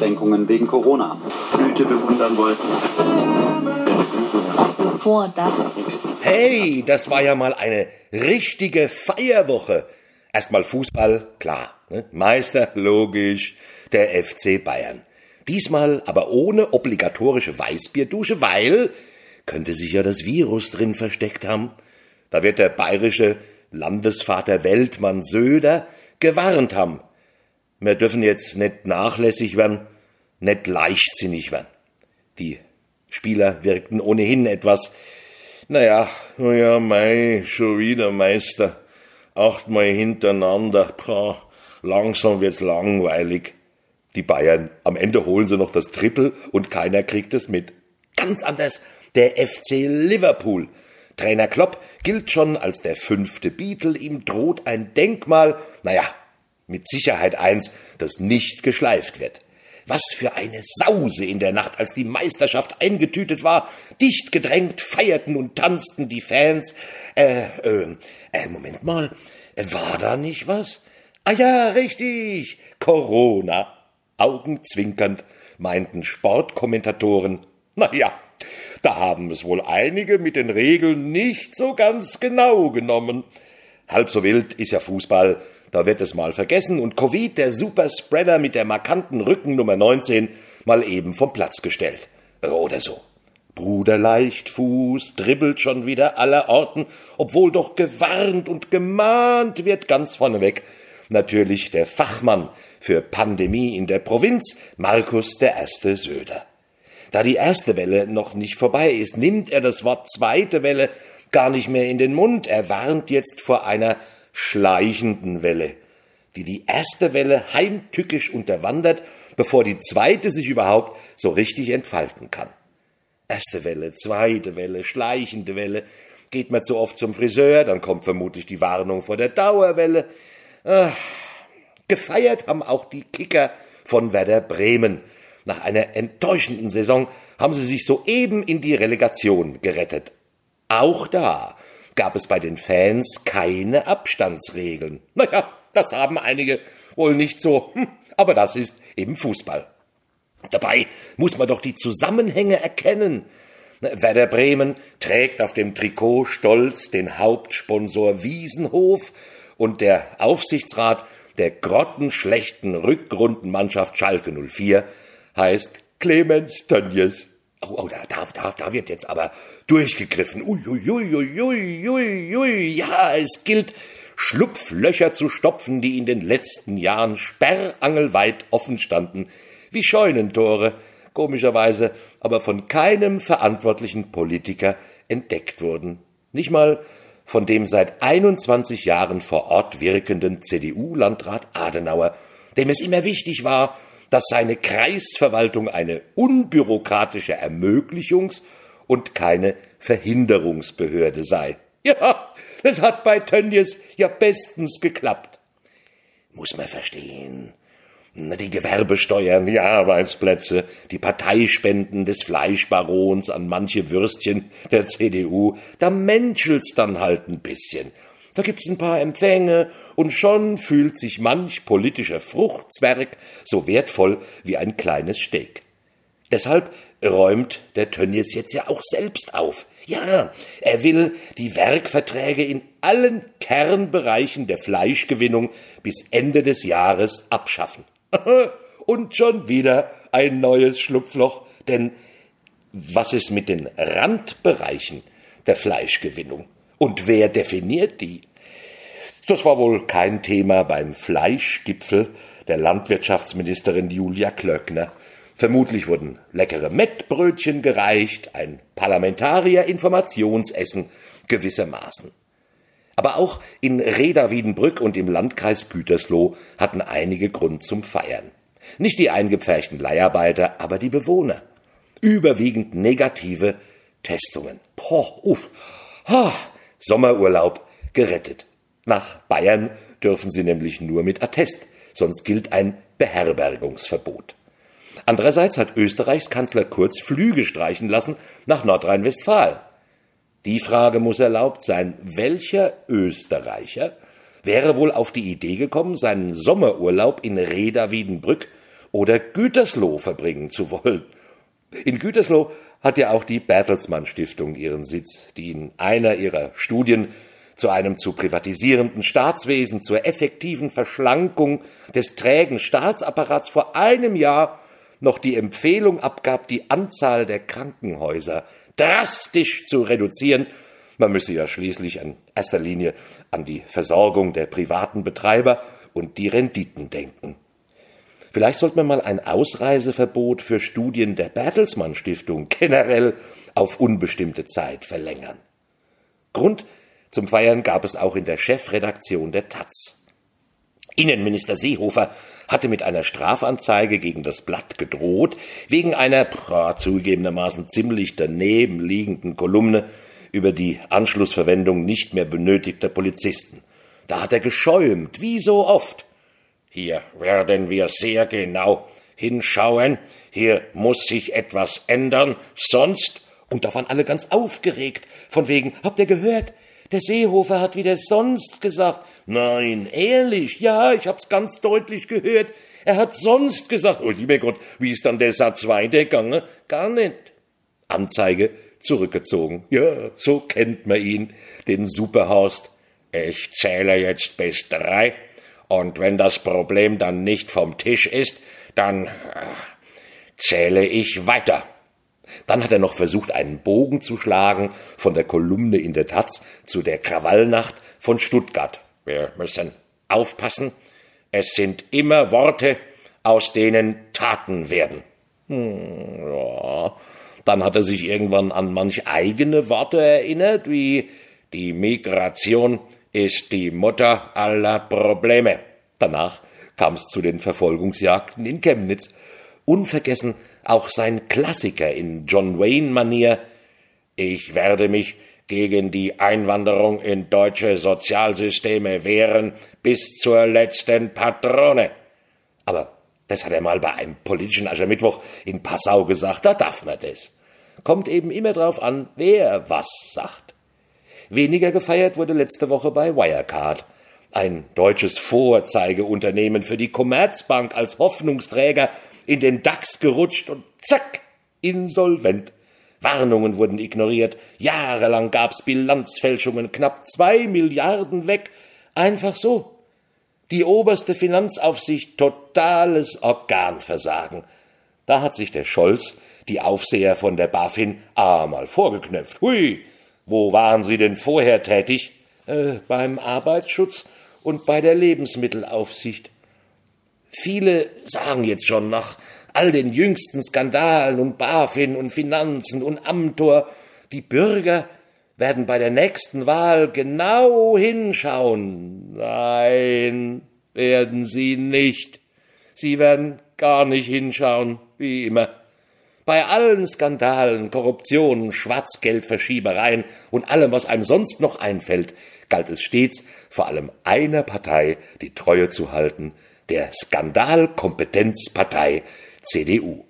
Einschränkungen wegen Corona. Blüte bewundern wollten. Bevor das. Hey, das war ja mal eine richtige Feierwoche. Erstmal Fußball, klar. Ne? Meister, logisch, der FC Bayern. Diesmal aber ohne obligatorische Weißbierdusche, weil könnte sich ja das Virus drin versteckt haben. Da wird der bayerische Landesvater Weltmann Söder gewarnt haben. Wir dürfen jetzt nicht nachlässig werden, nicht leichtsinnig werden. Die Spieler wirkten ohnehin etwas, naja, naja, mei, schon wieder Meister. Achtmal hintereinander, pah, langsam wird's langweilig. Die Bayern, am Ende holen sie noch das Triple und keiner kriegt es mit. Ganz anders der FC Liverpool. Trainer Klopp gilt schon als der fünfte Beatle, ihm droht ein Denkmal, naja, mit Sicherheit eins, das nicht geschleift wird. Was für eine Sause in der Nacht, als die Meisterschaft eingetütet war. Dicht gedrängt feierten und tanzten die Fans. Äh, äh, äh Moment mal, war da nicht was? Ah ja, richtig, Corona. Augenzwinkernd meinten Sportkommentatoren. Na ja, da haben es wohl einige mit den Regeln nicht so ganz genau genommen. Halb so wild ist ja Fußball, da wird es mal vergessen und Covid, der Superspreader mit der markanten Rückennummer 19, mal eben vom Platz gestellt. Oder so. Bruder Leichtfuß dribbelt schon wieder aller Orten, obwohl doch gewarnt und gemahnt wird ganz vorneweg. Natürlich der Fachmann für Pandemie in der Provinz, Markus der Erste Söder. Da die erste Welle noch nicht vorbei ist, nimmt er das Wort zweite Welle gar nicht mehr in den Mund. Er warnt jetzt vor einer schleichenden Welle, die die erste Welle heimtückisch unterwandert, bevor die zweite sich überhaupt so richtig entfalten kann. Erste Welle, zweite Welle, schleichende Welle. Geht man zu oft zum Friseur, dann kommt vermutlich die Warnung vor der Dauerwelle. Ach, gefeiert haben auch die Kicker von Werder Bremen. Nach einer enttäuschenden Saison haben sie sich soeben in die Relegation gerettet. Auch da gab es bei den Fans keine Abstandsregeln. Naja, das haben einige wohl nicht so, hm, aber das ist eben Fußball. Dabei muss man doch die Zusammenhänge erkennen. Werder Bremen trägt auf dem Trikot stolz den Hauptsponsor Wiesenhof und der Aufsichtsrat der grottenschlechten Rückrundenmannschaft Schalke 04 heißt Clemens Tönjes. Oh, oh, da, da, da, da wird jetzt aber durchgegriffen. Ui, ui, ui, ui, ui, ui. Ja, es gilt, Schlupflöcher zu stopfen, die in den letzten Jahren sperrangelweit offen standen, wie Scheunentore, komischerweise, aber von keinem verantwortlichen Politiker entdeckt wurden. Nicht mal von dem seit 21 Jahren vor Ort wirkenden CDU-Landrat Adenauer, dem es immer wichtig war, dass seine Kreisverwaltung eine unbürokratische Ermöglichungs- und keine Verhinderungsbehörde sei. Ja, es hat bei Tönnies ja bestens geklappt. Muss man verstehen. Die Gewerbesteuern, die Arbeitsplätze, die Parteispenden des Fleischbarons an manche Würstchen der CDU, da menschelt's dann halt ein bisschen. Da gibt's ein paar Empfänge und schon fühlt sich manch politischer Fruchtzwerg so wertvoll wie ein kleines Steak. Deshalb räumt der Tönnies jetzt ja auch selbst auf. Ja, er will die Werkverträge in allen Kernbereichen der Fleischgewinnung bis Ende des Jahres abschaffen. Und schon wieder ein neues Schlupfloch, denn was ist mit den Randbereichen der Fleischgewinnung? Und wer definiert die? Das war wohl kein Thema beim Fleischgipfel der Landwirtschaftsministerin Julia Klöckner. Vermutlich wurden leckere Mettbrötchen gereicht, ein Parlamentarier-Informationsessen gewissermaßen. Aber auch in Reda-Wiedenbrück und im Landkreis Gütersloh hatten einige Grund zum Feiern. Nicht die eingepferchten Leiharbeiter, aber die Bewohner. Überwiegend negative Testungen. Poh, uff, ha, Sommerurlaub gerettet. Nach Bayern dürfen sie nämlich nur mit Attest, sonst gilt ein Beherbergungsverbot. Andererseits hat Österreichs Kanzler Kurz Flüge streichen lassen nach Nordrhein-Westfalen. Die Frage muss erlaubt sein, welcher Österreicher wäre wohl auf die Idee gekommen, seinen Sommerurlaub in Reda-Wiedenbrück oder Gütersloh verbringen zu wollen. In Gütersloh hat ja auch die Bertelsmann Stiftung ihren Sitz, die in einer ihrer Studien zu einem zu privatisierenden Staatswesen, zur effektiven Verschlankung des trägen Staatsapparats vor einem Jahr noch die Empfehlung abgab, die Anzahl der Krankenhäuser drastisch zu reduzieren. Man müsse ja schließlich in erster Linie an die Versorgung der privaten Betreiber und die Renditen denken. Vielleicht sollte man mal ein Ausreiseverbot für Studien der Bertelsmann Stiftung generell auf unbestimmte Zeit verlängern. Grund zum Feiern gab es auch in der Chefredaktion der Taz. Innenminister Seehofer hatte mit einer Strafanzeige gegen das Blatt gedroht, wegen einer boah, zugegebenermaßen ziemlich daneben liegenden Kolumne über die Anschlussverwendung nicht mehr benötigter Polizisten. Da hat er geschäumt, wie so oft. Hier werden wir sehr genau hinschauen, hier muss sich etwas ändern, sonst und da waren alle ganz aufgeregt, von wegen, habt ihr gehört? Der Seehofer hat wieder sonst gesagt. Nein, ehrlich, ja, ich hab's ganz deutlich gehört. Er hat sonst gesagt. Oh, lieber Gott, wie ist dann der Satz weitergegangen? Gar nicht. Anzeige zurückgezogen. Ja, so kennt man ihn, den Superhorst. Ich zähle jetzt bis drei, und wenn das Problem dann nicht vom Tisch ist, dann äh, zähle ich weiter. Dann hat er noch versucht, einen Bogen zu schlagen von der Kolumne in der Taz zu der Krawallnacht von Stuttgart. Wir müssen aufpassen. Es sind immer Worte, aus denen Taten werden. Hm, ja. Dann hat er sich irgendwann an manch eigene Worte erinnert, wie die Migration ist die Mutter aller Probleme. Danach kam es zu den Verfolgungsjagden in Chemnitz. Unvergessen auch sein Klassiker in John Wayne-Manier Ich werde mich gegen die Einwanderung in deutsche Sozialsysteme wehren bis zur letzten Patrone. Aber das hat er mal bei einem politischen Aschermittwoch in Passau gesagt, da darf man das. Kommt eben immer drauf an, wer was sagt. Weniger gefeiert wurde letzte Woche bei Wirecard. Ein deutsches Vorzeigeunternehmen für die Commerzbank als Hoffnungsträger in den DAX gerutscht und zack, insolvent. Warnungen wurden ignoriert, jahrelang gab's Bilanzfälschungen, knapp zwei Milliarden weg, einfach so. Die oberste Finanzaufsicht totales Organversagen. Da hat sich der Scholz, die Aufseher von der BaFin, einmal vorgeknöpft. Hui, wo waren Sie denn vorher tätig? Äh, beim Arbeitsschutz und bei der Lebensmittelaufsicht. Viele sagen jetzt schon nach all den jüngsten Skandalen und BaFin und Finanzen und Amtor, die Bürger werden bei der nächsten Wahl genau hinschauen. Nein, werden sie nicht. Sie werden gar nicht hinschauen, wie immer. Bei allen Skandalen, Korruptionen, Schwarzgeldverschiebereien und allem, was einem sonst noch einfällt, galt es stets, vor allem einer Partei die Treue zu halten, der Skandalkompetenzpartei CDU.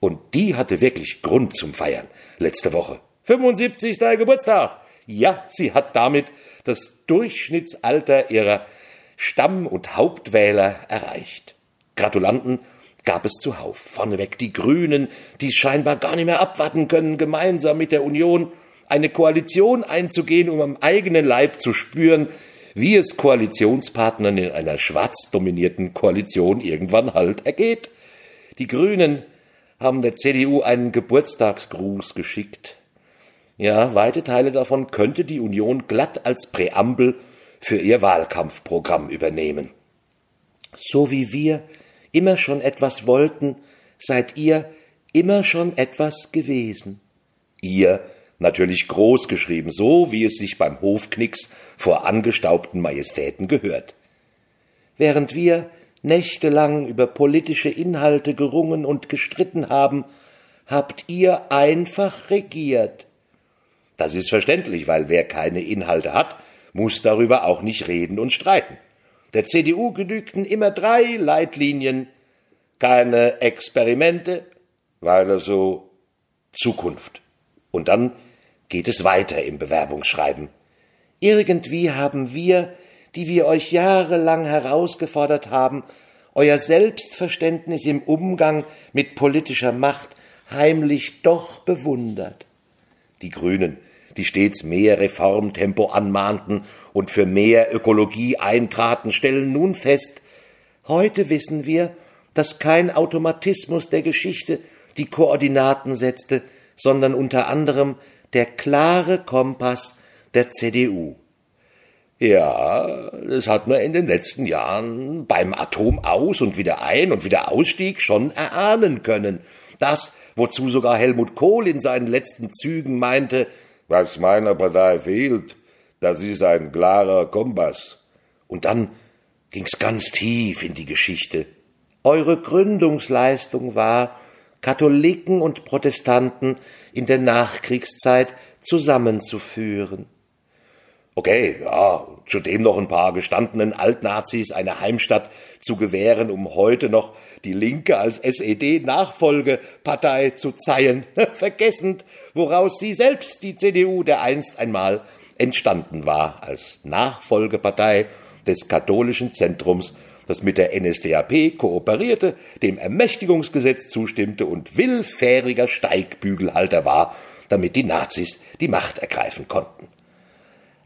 Und die hatte wirklich Grund zum Feiern letzte Woche. 75. Geburtstag. Ja, sie hat damit das Durchschnittsalter ihrer Stamm- und Hauptwähler erreicht. Gratulanten gab es zuhauf. Vorneweg die Grünen, die scheinbar gar nicht mehr abwarten können, gemeinsam mit der Union eine Koalition einzugehen, um am eigenen Leib zu spüren, wie es Koalitionspartnern in einer schwarz dominierten Koalition irgendwann halt ergeht. Die Grünen haben der CDU einen Geburtstagsgruß geschickt. Ja, weite Teile davon könnte die Union glatt als Präambel für ihr Wahlkampfprogramm übernehmen. So wie wir immer schon etwas wollten, seid ihr immer schon etwas gewesen. Ihr natürlich groß geschrieben, so wie es sich beim Hofknicks vor angestaubten Majestäten gehört. Während wir nächtelang über politische Inhalte gerungen und gestritten haben, habt ihr einfach regiert. Das ist verständlich, weil wer keine Inhalte hat, muss darüber auch nicht reden und streiten. Der CDU genügten immer drei Leitlinien, keine Experimente, weil so Zukunft. Und dann geht es weiter im Bewerbungsschreiben. Irgendwie haben wir, die wir euch jahrelang herausgefordert haben, euer Selbstverständnis im Umgang mit politischer Macht heimlich doch bewundert. Die Grünen, die stets mehr Reformtempo anmahnten und für mehr Ökologie eintraten, stellen nun fest, heute wissen wir, dass kein Automatismus der Geschichte die Koordinaten setzte, sondern unter anderem der klare Kompass der CDU. Ja, das hat man in den letzten Jahren beim Atomaus und wieder ein und wieder Ausstieg schon erahnen können. Das, wozu sogar Helmut Kohl in seinen letzten Zügen meinte, was meiner Partei fehlt, das ist ein klarer Kompass. Und dann ging's ganz tief in die Geschichte. Eure Gründungsleistung war, Katholiken und Protestanten in der Nachkriegszeit zusammenzuführen. Okay, ja, zudem noch ein paar gestandenen Altnazis eine Heimstatt zu gewähren, um heute noch die Linke als SED-Nachfolgepartei zu zeihen, vergessend, woraus sie selbst, die CDU, der einst einmal entstanden war, als Nachfolgepartei des katholischen Zentrums, das mit der NSDAP kooperierte, dem Ermächtigungsgesetz zustimmte und willfähriger Steigbügelhalter war, damit die Nazis die Macht ergreifen konnten.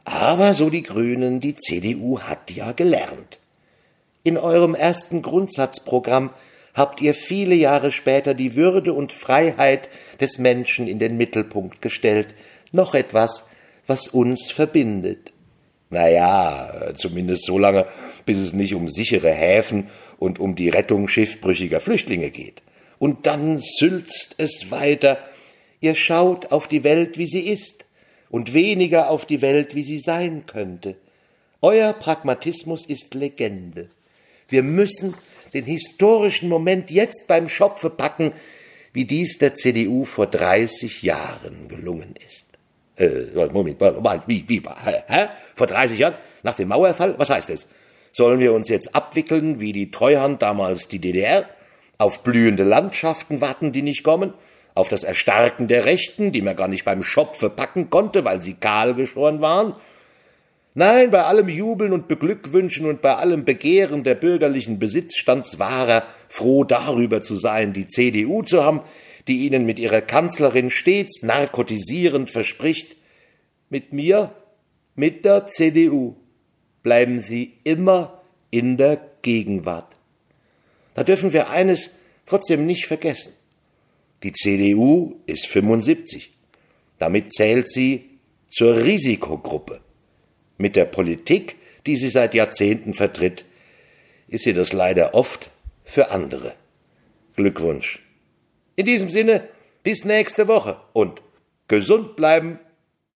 Aber, so die Grünen, die CDU hat ja gelernt. In eurem ersten Grundsatzprogramm habt ihr viele Jahre später die Würde und Freiheit des Menschen in den Mittelpunkt gestellt. Noch etwas, was uns verbindet. Naja, zumindest so lange, bis es nicht um sichere Häfen und um die Rettung schiffbrüchiger Flüchtlinge geht. Und dann sülzt es weiter. Ihr schaut auf die Welt, wie sie ist und weniger auf die Welt, wie sie sein könnte. Euer Pragmatismus ist Legende. Wir müssen den historischen Moment jetzt beim Schopfe packen, wie dies der CDU vor 30 Jahren gelungen ist. Äh, Moment, wie, wie, hä? Vor 30 Jahren? Nach dem Mauerfall? Was heißt es? Sollen wir uns jetzt abwickeln, wie die Treuhand damals die DDR? Auf blühende Landschaften warten, die nicht kommen? Auf das Erstarken der Rechten, die man gar nicht beim Schopfe packen konnte, weil sie kahl geschoren waren. Nein, bei allem Jubeln und Beglückwünschen und bei allem Begehren der bürgerlichen Besitzstandswahrer froh darüber zu sein, die CDU zu haben, die ihnen mit ihrer Kanzlerin stets narkotisierend verspricht, mit mir, mit der CDU, bleiben Sie immer in der Gegenwart. Da dürfen wir eines trotzdem nicht vergessen. Die CDU ist 75. Damit zählt sie zur Risikogruppe. Mit der Politik, die sie seit Jahrzehnten vertritt, ist sie das leider oft für andere. Glückwunsch. In diesem Sinne, bis nächste Woche und gesund bleiben